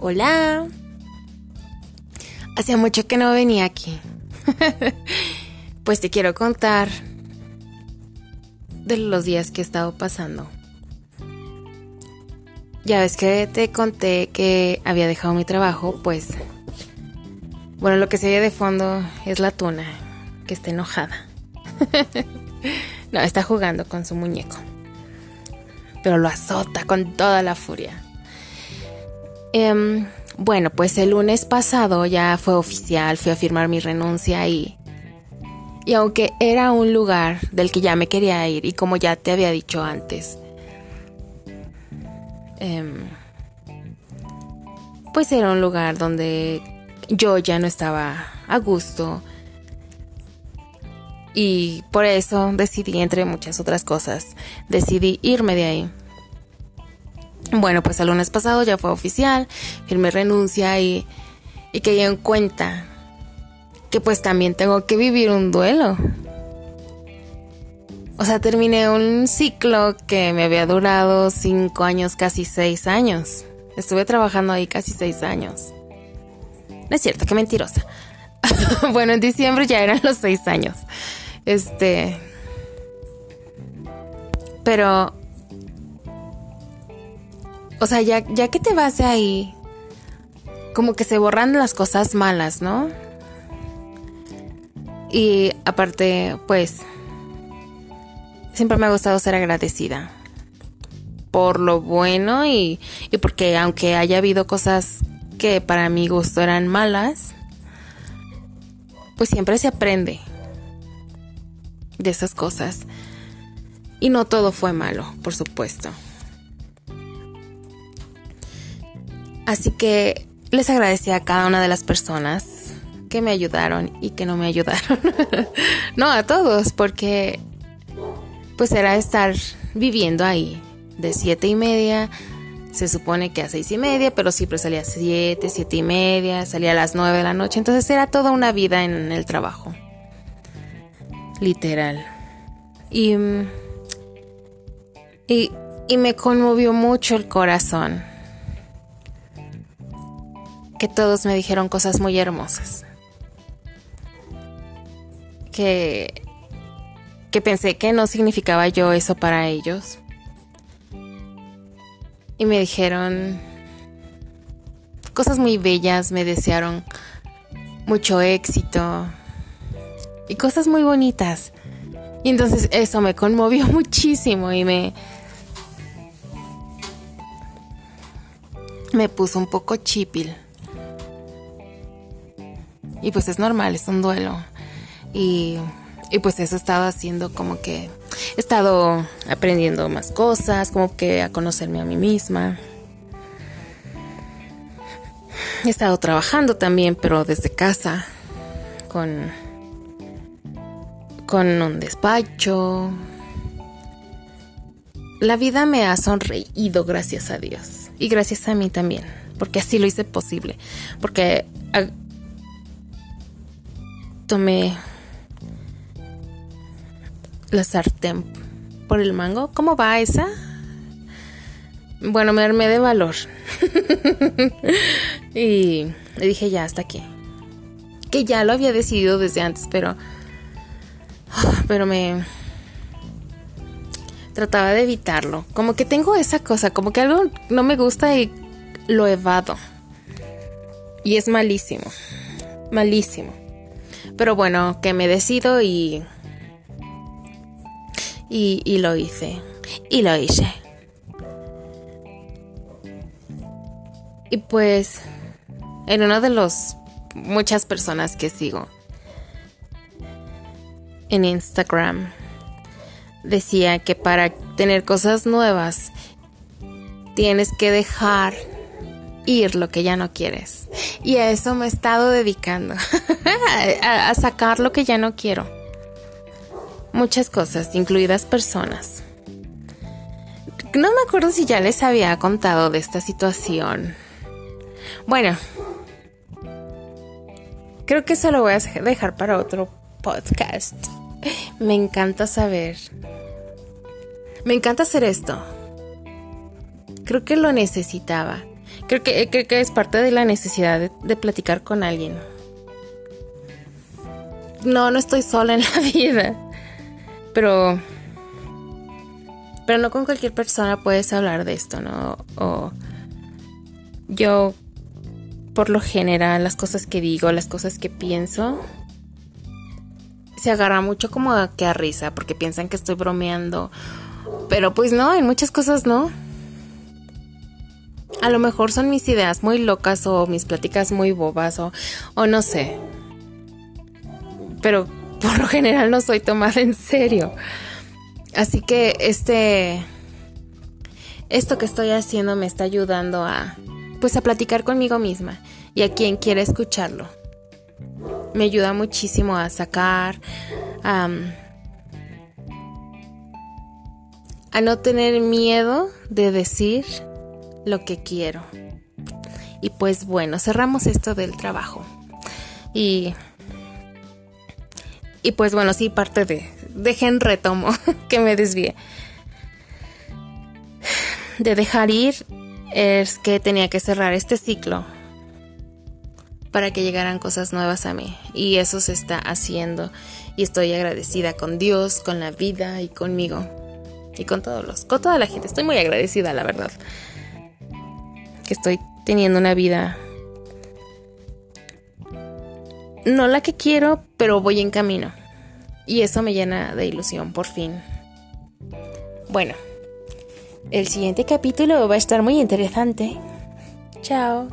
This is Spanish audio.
Hola. Hacía mucho que no venía aquí. pues te quiero contar de los días que he estado pasando. Ya ves que te conté que había dejado mi trabajo, pues... Bueno, lo que se ve de fondo es la tuna, que está enojada. no, está jugando con su muñeco. Pero lo azota con toda la furia. Em, bueno, pues el lunes pasado ya fue oficial, fui a firmar mi renuncia y... Y aunque era un lugar del que ya me quería ir y como ya te había dicho antes, em, pues era un lugar donde yo ya no estaba a gusto y por eso decidí, entre muchas otras cosas, decidí irme de ahí. Bueno, pues el lunes pasado ya fue oficial, firmé renuncia y, y que en cuenta que pues también tengo que vivir un duelo. O sea, terminé un ciclo que me había durado cinco años, casi seis años. Estuve trabajando ahí casi seis años. No es cierto, qué mentirosa. bueno, en diciembre ya eran los seis años. Este. Pero o sea, ya, ya que te vas de ahí, como que se borran las cosas malas, ¿no? Y aparte, pues, siempre me ha gustado ser agradecida por lo bueno y, y porque aunque haya habido cosas que para mi gusto eran malas, pues siempre se aprende de esas cosas. Y no todo fue malo, por supuesto. Así que les agradecí a cada una de las personas que me ayudaron y que no me ayudaron. no, a todos, porque pues era estar viviendo ahí de siete y media. Se supone que a seis y media, pero siempre salía a siete, siete y media, salía a las nueve de la noche. Entonces era toda una vida en el trabajo. Literal. Y, y, y me conmovió mucho el corazón que todos me dijeron cosas muy hermosas. Que, que pensé que no significaba yo eso para ellos. Y me dijeron cosas muy bellas, me desearon mucho éxito y cosas muy bonitas. Y entonces eso me conmovió muchísimo y me me puso un poco chipil. Y pues es normal, es un duelo. Y, y pues eso he estado haciendo como que he estado aprendiendo más cosas, como que a conocerme a mí misma. He estado trabajando también, pero desde casa, con, con un despacho. La vida me ha sonreído, gracias a Dios. Y gracias a mí también, porque así lo hice posible. Porque tomé la sartén por el mango. ¿Cómo va esa? Bueno, me armé de valor. y le dije ya hasta aquí. Que ya lo había decidido desde antes, pero... Pero me... Trataba de evitarlo. Como que tengo esa cosa, como que algo no me gusta y lo evado. Y es malísimo. Malísimo. Pero bueno, que me decido y, y, lo hice. Y lo hice. Y pues, en una de las muchas personas que sigo en Instagram, decía que para tener cosas nuevas tienes que dejar ir lo que ya no quieres. Y a eso me he estado dedicando, a, sacar lo que ya no quiero. Muchas cosas, incluidas personas. No me acuerdo si ya les había contado de esta situación. Bueno, creo que eso lo voy a dejar para otro podcast. Me encanta saber. Me encanta hacer esto. Creo que lo necesitaba Creo que, creo que es parte de la necesidad de, platicar con alguien. No, no estoy sola en la vida. Pero. Pero no con cualquier persona puedes hablar de esto, ¿no? O. Yo. Por lo general, las cosas que digo, las cosas que pienso. Se agarra mucho como a que a risa, porque piensan que estoy bromeando. Pero pues no, en muchas cosas no. A lo mejor son mis ideas muy locas o mis pláticas muy bobas o, o no sé. Pero por lo general no soy tomada en serio. Así que este esto que estoy haciendo me está ayudando a pues a platicar conmigo misma y a quien quiera escucharlo. Me ayuda muchísimo a sacar a no tener miedo de decir lo que quiero. Y pues bueno, cerramos esto del trabajo. Y y pues bueno, sí, parte de, dejen retomo, que me desvíe. De dejar ir es que tenía que cerrar este ciclo para que llegaran cosas nuevas a mí. Y eso se está haciendo. Y estoy agradecida con Dios, con la vida y conmigo. Y con todos los, con toda la gente. Estoy muy agradecida, la verdad. Que estoy teniendo una vida no la que quiero, pero voy en camino. Y eso me llena de ilusión, por fin. Bueno, el siguiente capítulo va a estar muy interesante. Chao.